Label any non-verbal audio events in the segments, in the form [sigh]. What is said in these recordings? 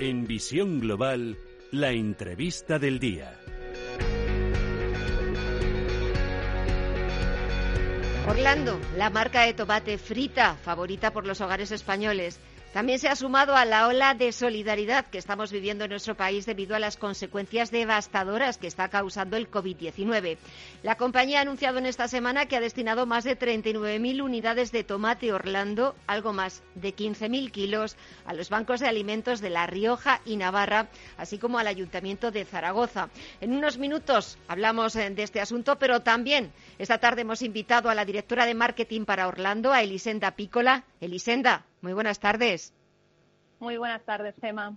En Visión Global, la entrevista del día. Orlando, la marca de tomate frita favorita por los hogares españoles también se ha sumado a la ola de solidaridad que estamos viviendo en nuestro país debido a las consecuencias devastadoras que está causando el COVID-19. La compañía ha anunciado en esta semana que ha destinado más de 39.000 unidades de tomate Orlando, algo más de 15.000 kilos, a los bancos de alimentos de La Rioja y Navarra, así como al Ayuntamiento de Zaragoza. En unos minutos hablamos eh, de este asunto, pero también esta tarde hemos invitado a la directora de marketing para Orlando, a Elisenda Pícola. Elisenda, muy buenas tardes. Muy buenas tardes, Gemma.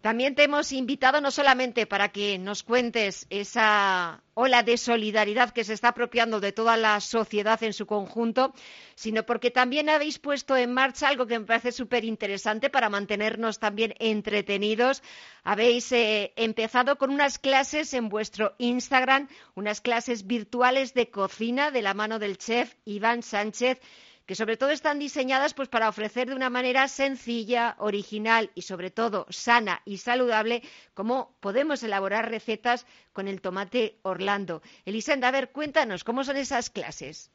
También te hemos invitado no solamente para que nos cuentes esa ola de solidaridad que se está apropiando de toda la sociedad en su conjunto, sino porque también habéis puesto en marcha algo que me parece súper interesante para mantenernos también entretenidos. Habéis eh, empezado con unas clases en vuestro Instagram, unas clases virtuales de cocina de la mano del chef Iván Sánchez que sobre todo están diseñadas pues para ofrecer de una manera sencilla, original y sobre todo sana y saludable cómo podemos elaborar recetas con el tomate Orlando. Elisenda, a ver, cuéntanos cómo son esas clases.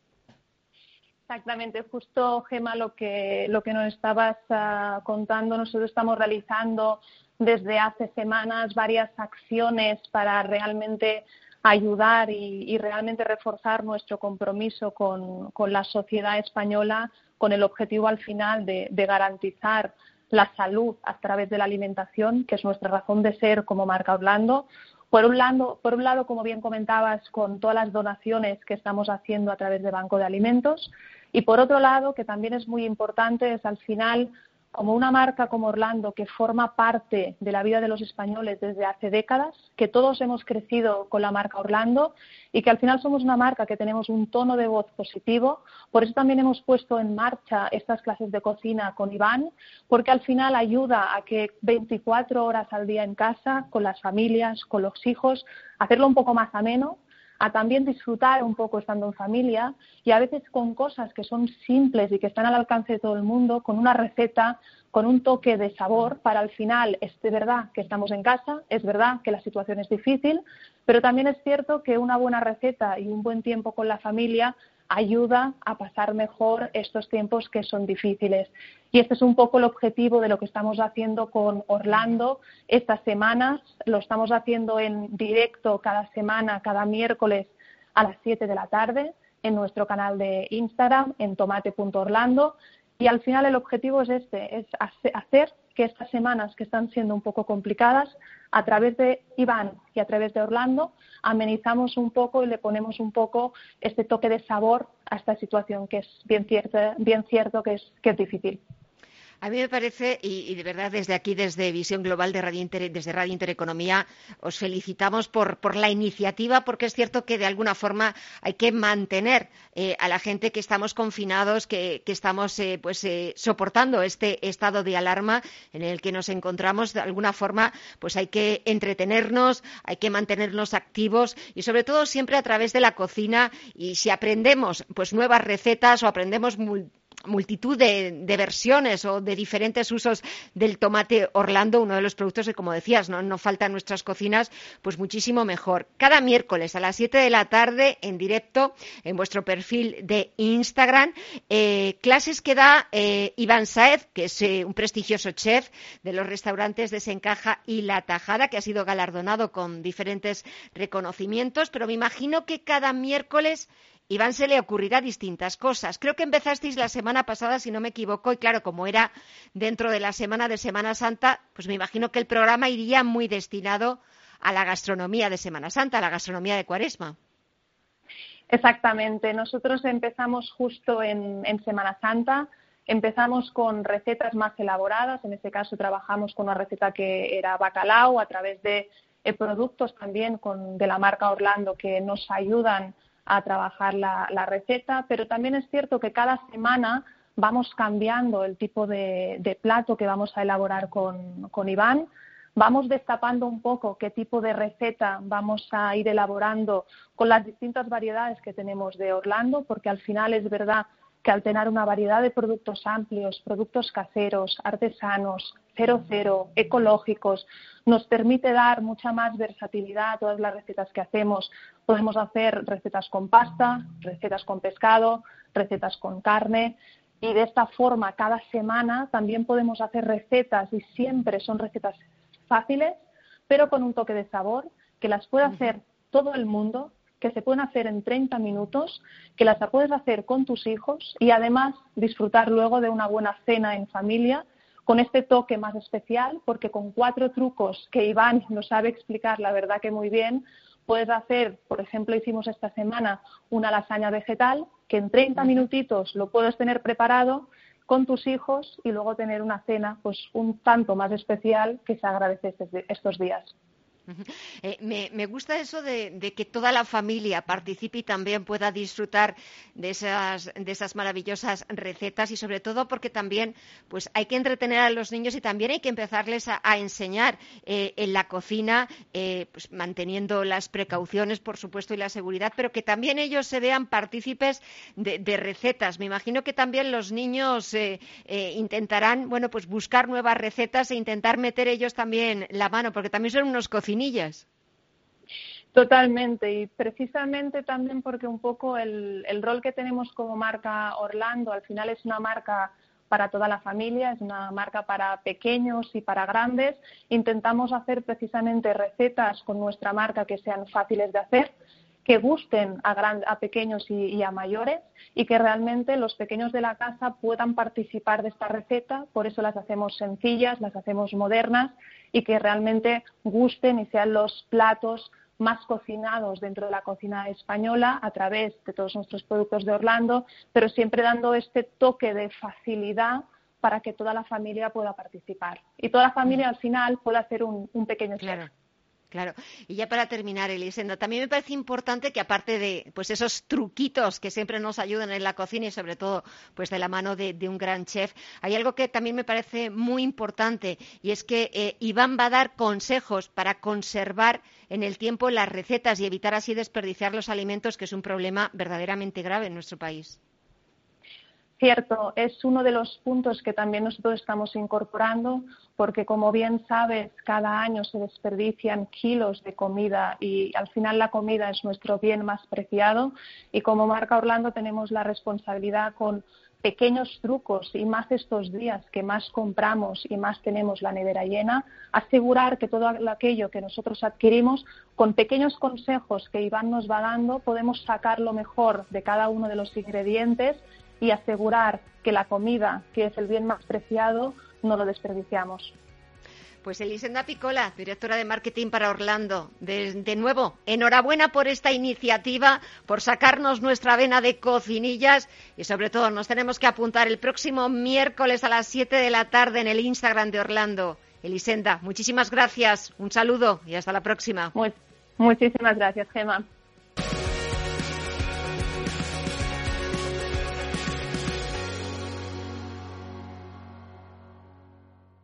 Exactamente, justo Gema lo que, lo que nos estabas ah, contando, nosotros estamos realizando desde hace semanas varias acciones para realmente ayudar y, realmente reforzar nuestro compromiso con, la sociedad española con el objetivo al final de, garantizar la salud a través de la alimentación, que es nuestra razón de ser como marca Orlando. Por un, lado, por un lado, como bien comentabas, con todas las donaciones que estamos haciendo a través de Banco de Alimentos. Y por otro lado, que también es muy importante, es al final como una marca como Orlando que forma parte de la vida de los españoles desde hace décadas, que todos hemos crecido con la marca Orlando y que al final somos una marca que tenemos un tono de voz positivo. Por eso también hemos puesto en marcha estas clases de cocina con Iván, porque al final ayuda a que 24 horas al día en casa, con las familias, con los hijos, hacerlo un poco más ameno, a también disfrutar un poco estando en familia y a veces con cosas que son simples y que están al alcance de todo el mundo, con una receta, con un toque de sabor para al final es verdad que estamos en casa, es verdad que la situación es difícil, pero también es cierto que una buena receta y un buen tiempo con la familia ayuda a pasar mejor estos tiempos que son difíciles. Y este es un poco el objetivo de lo que estamos haciendo con Orlando estas semanas. Lo estamos haciendo en directo cada semana, cada miércoles a las 7 de la tarde en nuestro canal de Instagram, en tomate.orlando. Y al final el objetivo es este, es hacer que estas semanas que están siendo un poco complicadas, a través de Iván y a través de Orlando, amenizamos un poco y le ponemos un poco este toque de sabor a esta situación que es bien cierto, bien cierto que es, que es difícil. A mí me parece, y, de verdad desde aquí, desde Visión Global de Radio desde Radio Intereconomía, os felicitamos por, la iniciativa, porque es cierto que de alguna forma hay que mantener eh, a la gente que estamos confinados, que, estamos eh, pues eh, soportando este estado de alarma en el que nos encontramos. De alguna forma, pues hay que entretenernos, hay que mantenernos activos y sobre todo siempre a través de la cocina. Y si aprendemos pues nuevas recetas o aprendemos multitud de, versiones o de diferentes usos del tomate Orlando, uno de los productos que, como decías, no, no falta en nuestras cocinas, pues muchísimo mejor. Cada miércoles a las 7 de la tarde, en directo, en vuestro perfil de Instagram, eh, clases que da eh, Iván Saez, que es eh, un prestigioso chef de los restaurantes de Sencaja y La Tajada, que ha sido galardonado con diferentes reconocimientos, pero me imagino que cada miércoles Iván se le ocurrirá distintas cosas. Creo que empezasteis la semana pasada, si no me equivoco, y claro, como era dentro de la semana de Semana Santa, pues me imagino que el programa iría muy destinado a la gastronomía de Semana Santa, a la gastronomía de Cuaresma. Exactamente. Nosotros empezamos justo en, Semana Santa. Empezamos con recetas más elaboradas. En este caso trabajamos con una receta que era bacalao a través de eh, productos también con, de la marca Orlando que nos ayudan a trabajar la, receta. Pero también es cierto que cada semana vamos cambiando el tipo de, plato que vamos a elaborar con, con Iván vamos destapando un poco qué tipo de receta vamos a ir elaborando con las distintas variedades que tenemos de Orlando, porque al final es verdad que al tener una variedad de productos amplios, productos caseros, artesanos, cero cero, ecológicos, nos permite dar mucha más versatilidad a todas las recetas que hacemos. Podemos hacer recetas con pasta, recetas con pescado, recetas con carne y de esta forma cada semana también podemos hacer recetas y siempre son recetas fáciles, pero con un toque de sabor, que las puede hacer todo el mundo, que se pueden hacer en 30 minutos, que las puedes hacer con tus hijos y además disfrutar luego de una buena cena en familia con este toque más especial, porque con cuatro trucos que Iván nos sabe explicar, la verdad que muy bien, puedes hacer, por ejemplo, hicimos esta semana una lasaña vegetal, que en 30 minutitos lo puedes tener preparado con tus hijos y luego tener una cena pues un tanto más especial que se agradece estos días. [laughs] Eh, me, gusta eso de, que toda la familia participe y también pueda disfrutar de esas, de esas maravillosas recetas y sobre todo porque también pues hay que entretener a los niños y también hay que empezarles a, enseñar eh, en la cocina, eh, pues, manteniendo las precauciones, por supuesto, y la seguridad, pero que también ellos se vean partícipes de, recetas. Me imagino que también los niños intentarán, bueno, pues buscar nuevas recetas e intentar meter ellos también la mano, porque también son unos cocineros Totalmente, y precisamente también porque un poco el, rol que tenemos como marca Orlando al final es una marca para toda la familia, es una marca para pequeños y para grandes. Intentamos hacer precisamente recetas con nuestra marca que sean fáciles de hacer, que gusten a, a pequeños y, a mayores y que realmente los pequeños de la casa puedan participar de esta receta. Por eso las hacemos sencillas, las hacemos modernas y que realmente gusten y sean los platos más cocinados dentro de la cocina española a través de todos nuestros productos de Orlando, pero siempre dando este toque de facilidad para que toda la familia pueda participar. Y toda la familia al final pueda hacer un, pequeño claro. Claro. Y ya para terminar, Elisenda, también me parece importante que aparte de pues esos truquitos que siempre nos ayudan en la cocina y sobre todo pues de la mano de, un gran chef, hay algo que también me parece muy importante y es que eh, Iván va a dar consejos para conservar en el tiempo las recetas y evitar así desperdiciar los alimentos, que es un problema verdaderamente grave en nuestro país. Cierto, es uno de los puntos que también nosotros estamos incorporando porque, como bien sabes, cada año se desperdician kilos de comida y al final la comida es nuestro bien más preciado. Y como marca Orlando tenemos la responsabilidad con pequeños trucos y más estos días que más compramos y más tenemos la nevera llena, asegurar que todo aquello que nosotros adquirimos, con pequeños consejos que Iván nos va dando, podemos sacar lo mejor de cada uno de los ingredientes y asegurar que la comida, que es el bien más preciado, no lo desperdiciamos. Pues Elisenda Picola, directora de marketing para Orlando. De, nuevo, enhorabuena por esta iniciativa, por sacarnos nuestra vena de cocinillas y sobre todo nos tenemos que apuntar el próximo miércoles a las 7 de la tarde en el Instagram de Orlando. Elisenda, muchísimas gracias, un saludo y hasta la próxima. muchísimas gracias, Gemma.